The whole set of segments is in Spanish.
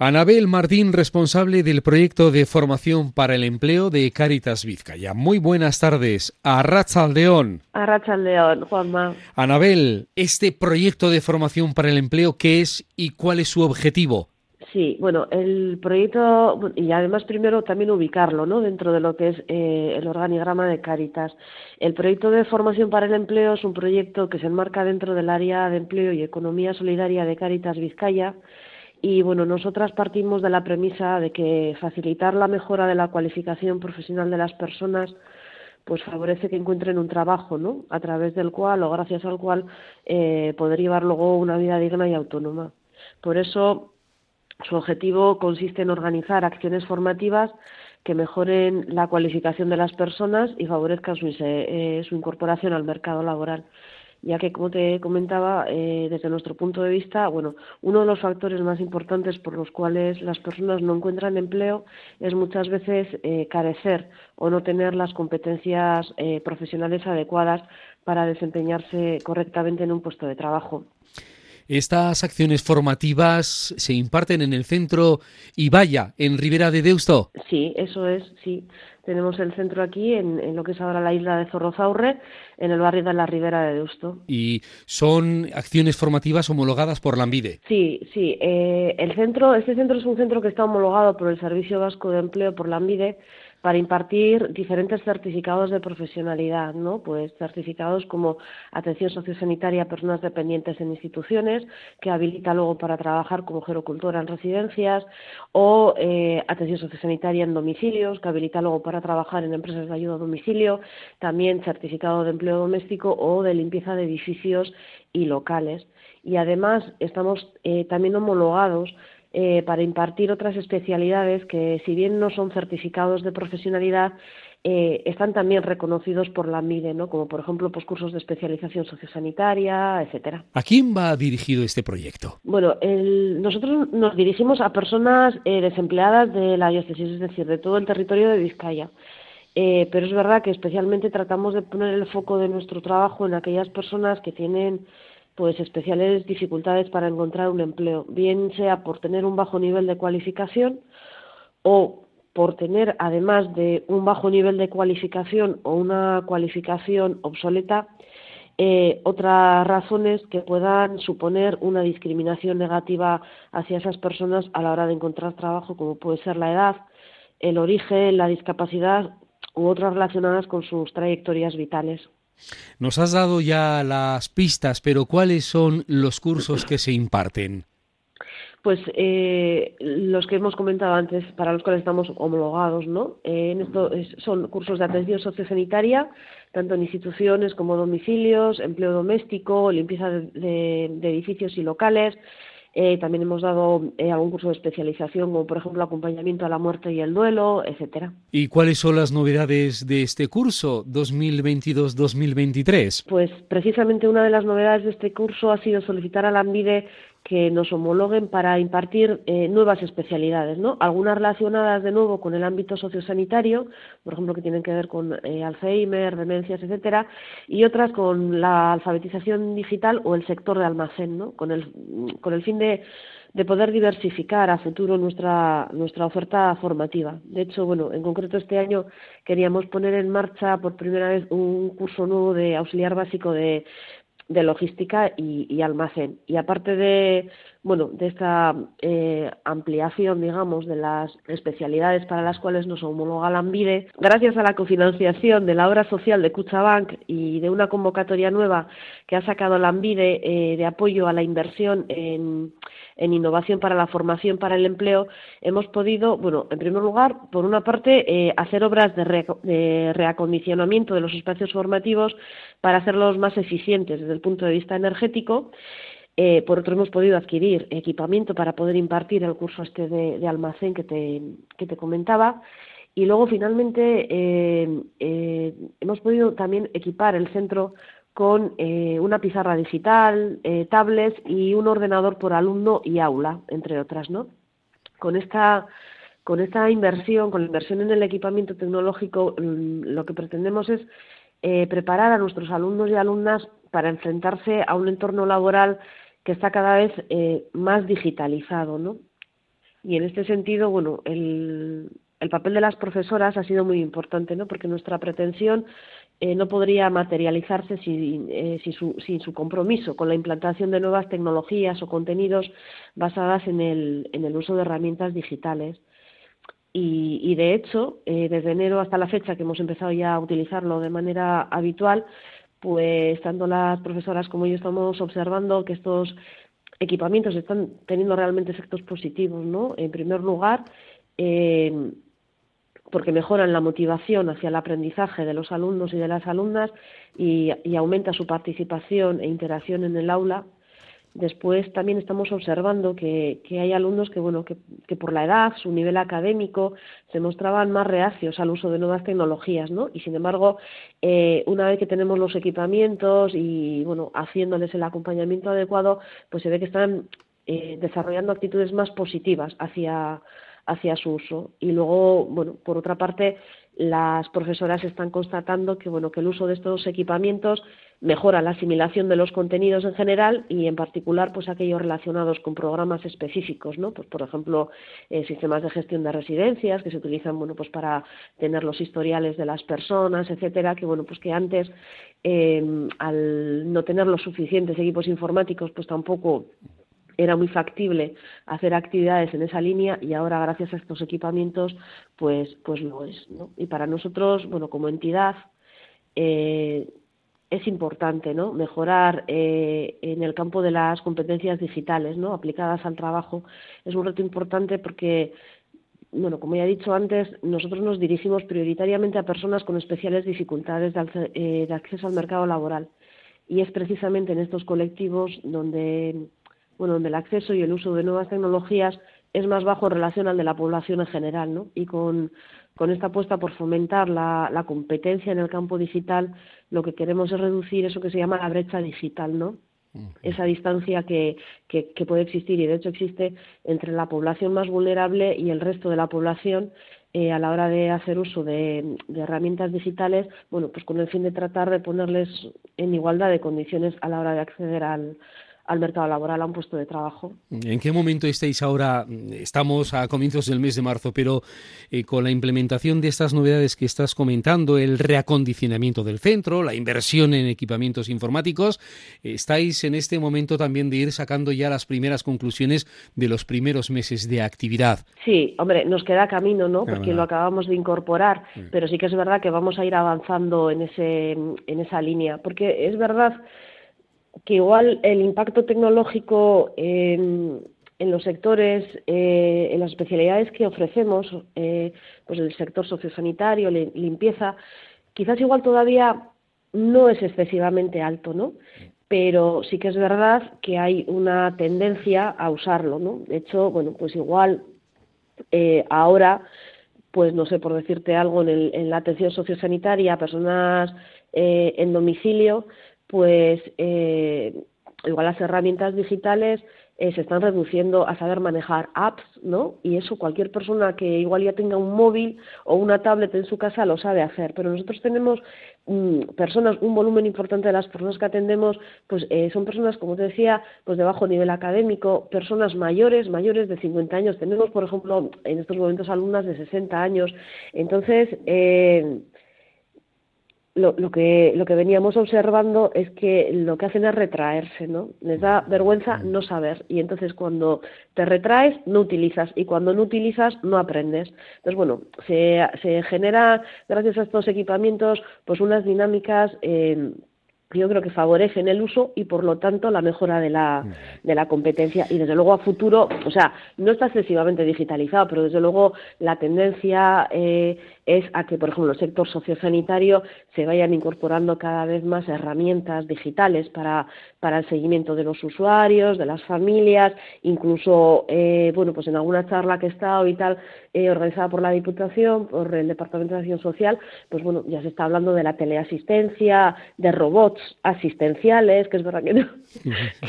Anabel Martín, responsable del proyecto de formación para el empleo de Caritas Vizcaya. Muy buenas tardes. A Rachaldeón. A Rachaldeón, Juanma. Anabel, este proyecto de formación para el empleo, ¿qué es y cuál es su objetivo? Sí, bueno, el proyecto, y además primero también ubicarlo ¿no? dentro de lo que es eh, el organigrama de Caritas. El proyecto de formación para el empleo es un proyecto que se enmarca dentro del área de empleo y economía solidaria de Caritas Vizcaya y bueno, nosotras partimos de la premisa de que facilitar la mejora de la cualificación profesional de las personas pues favorece que encuentren un trabajo, ¿no? A través del cual o gracias al cual eh, poder llevar luego una vida digna y autónoma. Por eso su objetivo consiste en organizar acciones formativas que mejoren la cualificación de las personas y favorezcan su, eh, su incorporación al mercado laboral ya que, como te comentaba, eh, desde nuestro punto de vista, bueno, uno de los factores más importantes por los cuales las personas no encuentran empleo es muchas veces eh, carecer o no tener las competencias eh, profesionales adecuadas para desempeñarse correctamente en un puesto de trabajo. Estas acciones formativas se imparten en el centro Ibaya, en Ribera de Deusto. Sí, eso es, sí. Tenemos el centro aquí, en, lo que es ahora la isla de Zorrozaurre, en el barrio de la Ribera de Deusto. ¿Y son acciones formativas homologadas por la ANVIDE? Sí, sí. Eh, el centro, este centro es un centro que está homologado por el Servicio Vasco de Empleo, por la ANVIDE, para impartir diferentes certificados de profesionalidad, ¿no? Pues certificados como atención sociosanitaria a personas dependientes en instituciones, que habilita luego para trabajar como gerocultora en residencias, o eh, atención sociosanitaria en domicilios, que habilita luego para trabajar en empresas de ayuda a domicilio, también certificado de empleo doméstico o de limpieza de edificios y locales. Y además estamos eh, también homologados eh, para impartir otras especialidades que, si bien no son certificados de profesionalidad, eh, están también reconocidos por la MIDE, ¿no? como por ejemplo pues, cursos de especialización sociosanitaria, etcétera. ¿A quién va dirigido este proyecto? Bueno, nosotros nos dirigimos a personas eh, desempleadas de la diócesis, es decir, de todo el territorio de Vizcaya. pero es verdad que especialmente tratamos de poner el foco de nuestro trabajo en aquellas personas que tienen pues especiales dificultades para encontrar un empleo, bien sea por tener un bajo nivel de cualificación o por tener, además de un bajo nivel de cualificación o una cualificación obsoleta, eh, otras razones que puedan suponer una discriminación negativa hacia esas personas a la hora de encontrar trabajo, como puede ser la edad, el origen, la discapacidad u otras relacionadas con sus trayectorias vitales. Nos has dado ya las pistas, pero ¿cuáles son los cursos que se imparten? Pues eh, los que hemos comentado antes, para los cuales estamos homologados, ¿no? Eh, en esto son cursos de atención sociosanitaria, tanto en instituciones como domicilios, empleo doméstico, limpieza de edificios y locales, eh, también hemos dado eh, algún curso de especialización, como por ejemplo acompañamiento a la muerte y el duelo, etcétera. ¿Y cuáles son las novedades de este curso 2022-2023? Pues precisamente una de las novedades de este curso ha sido solicitar a la ANVIDE que nos homologuen para impartir eh, nuevas especialidades, ¿no? Algunas relacionadas de nuevo con el ámbito sociosanitario, por ejemplo, que tienen que ver con eh, Alzheimer, demencias, etcétera, y otras con la alfabetización digital o el sector de almacén, ¿no? Con el, con el fin de, de poder diversificar a futuro nuestra, nuestra oferta formativa. De hecho, bueno, en concreto este año queríamos poner en marcha por primera vez un curso nuevo de auxiliar básico de de logística y, almacén. Y aparte de, bueno, de esta eh, ampliación, digamos, de las especialidades para las cuales nos homologa la ANVIDE, gracias a la cofinanciación de la obra social de Cuchabank y de una convocatoria nueva que ha sacado la ANVIDE eh, de apoyo a la inversión en en innovación para la formación para el empleo, hemos podido, bueno, en primer lugar, por una parte, eh, hacer obras de, reacondicionamiento de los espacios formativos para hacerlos más eficientes punto de vista energético. Eh, por otro, hemos podido adquirir equipamiento para poder impartir el curso este de, almacén que te, que te comentaba. Y luego, finalmente, eh, hemos podido también equipar el centro con eh, una pizarra digital, eh, tablets y un ordenador por alumno y aula, entre otras, ¿no? Con esta con esta inversión, con la inversión en el equipamiento tecnológico, mm, lo que pretendemos es eh, preparar a nuestros alumnos y alumnas para enfrentarse a un entorno laboral que está cada vez más digitalizado, ¿no? Y en este sentido, bueno, el, el papel de las profesoras ha sido muy importante, ¿no? Porque nuestra pretensión eh, no podría materializarse sin, eh, su, sin, su, compromiso con la implantación de nuevas tecnologías o contenidos basadas en el, en el uso de herramientas digitales. Y, y de hecho, eh, desde enero hasta la fecha que hemos empezado ya a utilizarlo de manera habitual, pues tanto las profesoras como yo estamos observando que estos equipamientos están teniendo realmente efectos positivos, ¿no? En primer lugar, eh, porque mejoran la motivación hacia el aprendizaje de los alumnos y de las alumnas y, aumenta su participación e interacción en el aula. Después también estamos observando que, hay alumnos que, bueno, que, por la edad, su nivel académico, se mostraban más reacios al uso de nuevas tecnologías, ¿no? Y sin embargo, eh, una vez que tenemos los equipamientos y, bueno, haciéndoles el acompañamiento adecuado, pues se ve que están eh, desarrollando actitudes más positivas hacia, hacia su uso. Y luego, bueno, por otra parte, las profesoras están constatando que, bueno, que el uso de estos equipamientos mejora la asimilación de los contenidos en general y en particular pues aquellos relacionados con programas específicos no pues por ejemplo eh, sistemas de gestión de residencias que se utilizan bueno pues para tener los historiales de las personas etcétera que bueno pues que antes eh, al no tener los suficientes equipos informáticos pues tampoco era muy factible hacer actividades en esa línea y ahora gracias a estos equipamientos pues pues lo es y para nosotros bueno como entidad eh, es importante ¿no? mejorar eh, en el campo de las competencias digitales ¿no? aplicadas al trabajo es un reto importante porque bueno, como ya he dicho antes, nosotros nos dirigimos prioritariamente a personas con especiales dificultades de, eh, de acceso al mercado laboral. Y es precisamente en estos colectivos donde bueno, donde el acceso y el uso de nuevas tecnologías es más bajo en relación al de la población en general, ¿no? Y con, esta apuesta por fomentar la, competencia en el campo digital, lo que queremos es reducir eso que se llama la brecha digital, ¿no? Esa distancia que, que, puede existir y de hecho existe entre la población más vulnerable y el resto de la población eh, a la hora de hacer uso de, de, herramientas digitales, bueno, pues con el fin de tratar de ponerles en igualdad de condiciones a la hora de acceder al, al mercado laboral, a un puesto de trabajo. ¿En qué momento estáis ahora? Estamos a comienzos del mes de marzo, pero eh, con la implementación de estas novedades que estás comentando, el reacondicionamiento del centro, la inversión en equipamientos informáticos, estáis en este momento también de ir sacando ya las primeras conclusiones de los primeros meses de actividad. Sí, hombre, nos queda camino, ¿no? Porque lo acabamos de incorporar, pero sí que es verdad que vamos a ir avanzando en ese en esa línea, porque es verdad que igual el impacto tecnológico en, los sectores, eh, en las especialidades que ofrecemos, eh, pues el sector sociosanitario, limpieza, quizás igual todavía no es excesivamente alto, ¿no? Pero sí que es verdad que hay una tendencia a usarlo, ¿no? De hecho, bueno, pues igual eh, ahora, pues no sé, por decirte algo, en, en la atención sociosanitaria, personas en domicilio, pues eh, igual las herramientas digitales eh, se están reduciendo a saber manejar apps, ¿no? Y eso cualquier persona que igual ya tenga un móvil o una tablet en su casa lo sabe hacer. Pero nosotros tenemos mm, personas, un volumen importante de las personas que atendemos, pues eh, son personas, como te decía, pues de bajo nivel académico, personas mayores, mayores de 50 años. Tenemos, por ejemplo, en estos momentos alumnas de 60 años. Entonces, eh, lo, lo, que, lo que veníamos observando es que lo que hacen es retraerse, ¿no? Les da vergüenza no saber. Y entonces cuando te retraes no utilizas. Y cuando no utilizas no aprendes. Entonces, bueno, se, se genera gracias a estos equipamientos pues unas dinámicas eh, yo creo que favorecen el uso y por lo tanto la mejora de la, de la competencia. Y desde luego a futuro, o sea, no está excesivamente digitalizado, pero desde luego la tendencia eh, es a que, por ejemplo, el sector sociosanitario se vayan incorporando cada vez más herramientas digitales para, para el seguimiento de los usuarios, de las familias, incluso, eh, bueno, pues en alguna charla que he estado y tal, eh, organizada por la Diputación, por el Departamento de Acción Social, pues bueno, ya se está hablando de la teleasistencia, de robots asistenciales, que es verdad que, no,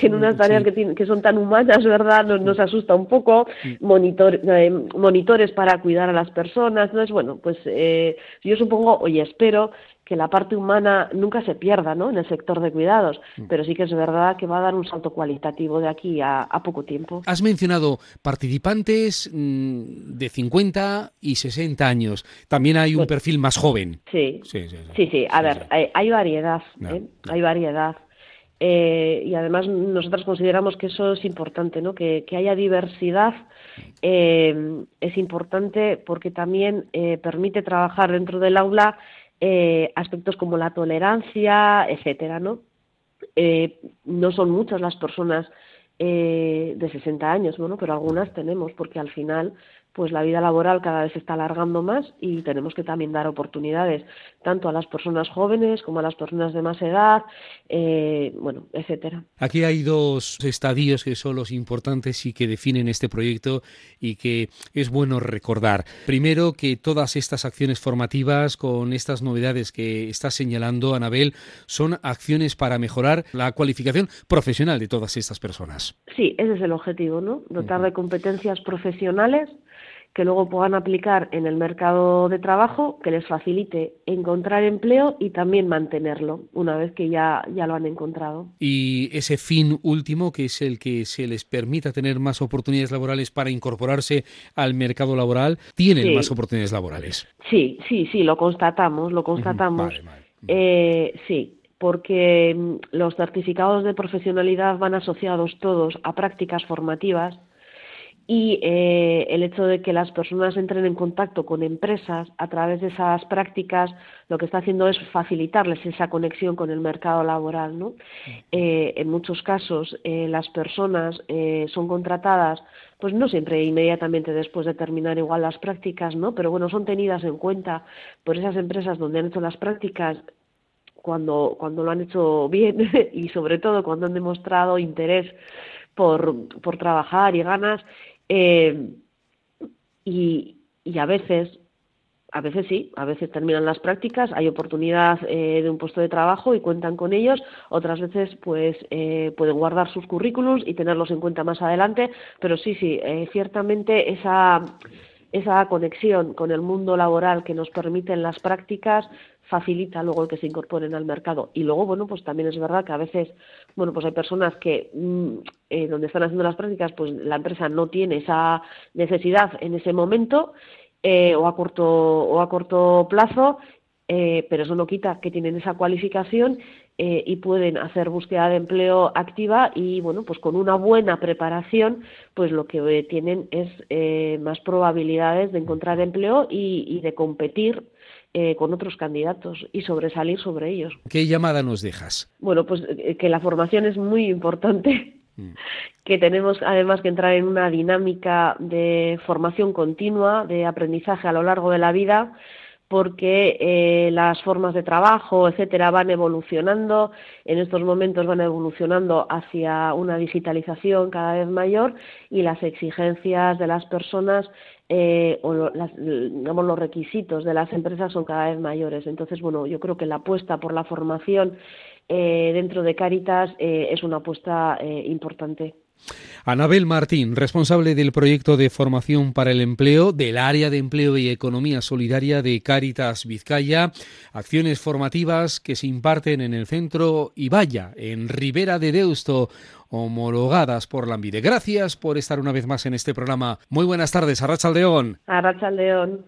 que en unas tareas que, que, son tan humanas, ¿verdad? Nos, asusta un poco, monitor, eh, monitores para cuidar a las personas, entonces, bueno, pues eh, yo supongo y espero que la parte humana nunca se pierda ¿no? en el sector de cuidados, mm. pero sí que es verdad que va a dar un salto cualitativo de aquí a, poco tiempo. Has mencionado participantes mm, de 50 y 60 años. También hay un perfil más joven. Sí, sí, sí. A ver, hay, variedad, ¿eh? hay variedad. Eh, y además nosotros consideramos que eso es importante, ¿no? que, haya diversidad eh, es importante porque también permite trabajar dentro del aula eh, aspectos como la tolerancia, etcétera, ¿no? Eh, no son muchas las personas eh, de 60 años, bueno, pero algunas tenemos, porque al final pues la vida laboral cada vez se está alargando más y tenemos que también dar oportunidades tanto a las personas jóvenes como a las personas de más edad, eh, bueno, etcétera. Aquí hay dos estadios que son los importantes y que definen este proyecto y que es bueno recordar. Primero, que todas estas acciones formativas con estas novedades que está señalando Anabel son acciones para mejorar la cualificación profesional de todas estas personas. Sí, ese es el objetivo, ¿no? Dotar de competencias profesionales que luego puedan aplicar en el mercado de trabajo, que les facilite encontrar empleo y también mantenerlo una vez que ya, ya lo han encontrado. Y ese fin último, que es el que se les permita tener más oportunidades laborales para incorporarse al mercado laboral, tienen más oportunidades laborales. Sí, sí, sí, lo constatamos, lo constatamos. Eh, sí, porque mm, los certificados de profesionalidad van asociados todos a prácticas formativas y eh, el hecho de que las personas entren en contacto con empresas a través de esas prácticas lo que está haciendo es facilitarles esa conexión con el mercado laboral. ¿no? Eh, en muchos casos eh, las personas son contratadas pues no siempre inmediatamente después de terminar igual las prácticas, ¿no? Pero bueno, son tenidas en cuenta por esas empresas donde han hecho las prácticas cuando, cuando lo han hecho bien y sobre todo cuando han demostrado interés por, por trabajar y ganas eh, y, a veces, a veces sí, a veces terminan las prácticas, hay oportunidad eh, de un puesto de trabajo y cuentan con ellos, otras veces pues eh, pueden guardar sus currículums y tenerlos en cuenta más adelante, pero sí, sí, ciertamente esa esa conexión con el mundo laboral que nos permiten las prácticas facilita luego el que se incorporen al mercado. Y luego, bueno, pues también es verdad que a veces, bueno, pues hay personas que mm, eh, donde están haciendo las prácticas, pues la empresa no tiene esa necesidad en ese momento eh, o a corto o a corto plazo, eh, pero eso no quita que tienen esa cualificación y pueden hacer búsqueda de empleo activa y bueno pues con una buena preparación pues lo que tienen es más probabilidades de encontrar empleo y, y de competir eh, con otros candidatos y sobresalir sobre ellos. ¿Qué llamada nos dejas? Bueno, pues eh, que la formación es muy importante, mm. que tenemos además que entrar en una dinámica de formación continua, de aprendizaje a lo largo de la vida, porque eh, las formas de trabajo, etcétera, van evolucionando. En estos momentos van evolucionando hacia una digitalización cada vez mayor y las exigencias de las personas eh, o digamos, los requisitos de las empresas son cada vez mayores. Entonces, bueno, yo creo que la apuesta por la formación eh, dentro de Caritas eh, es una apuesta importante. Anabel Martín, responsable del proyecto de formación para el empleo del área de empleo y economía solidaria de Caritas Vizcaya, acciones formativas que se imparten en el centro Ibaya, en Ribera de Deusto, homologadas por la. Gracias por estar una vez más en este programa. Muy buenas tardes, Arracha León. Arracha León.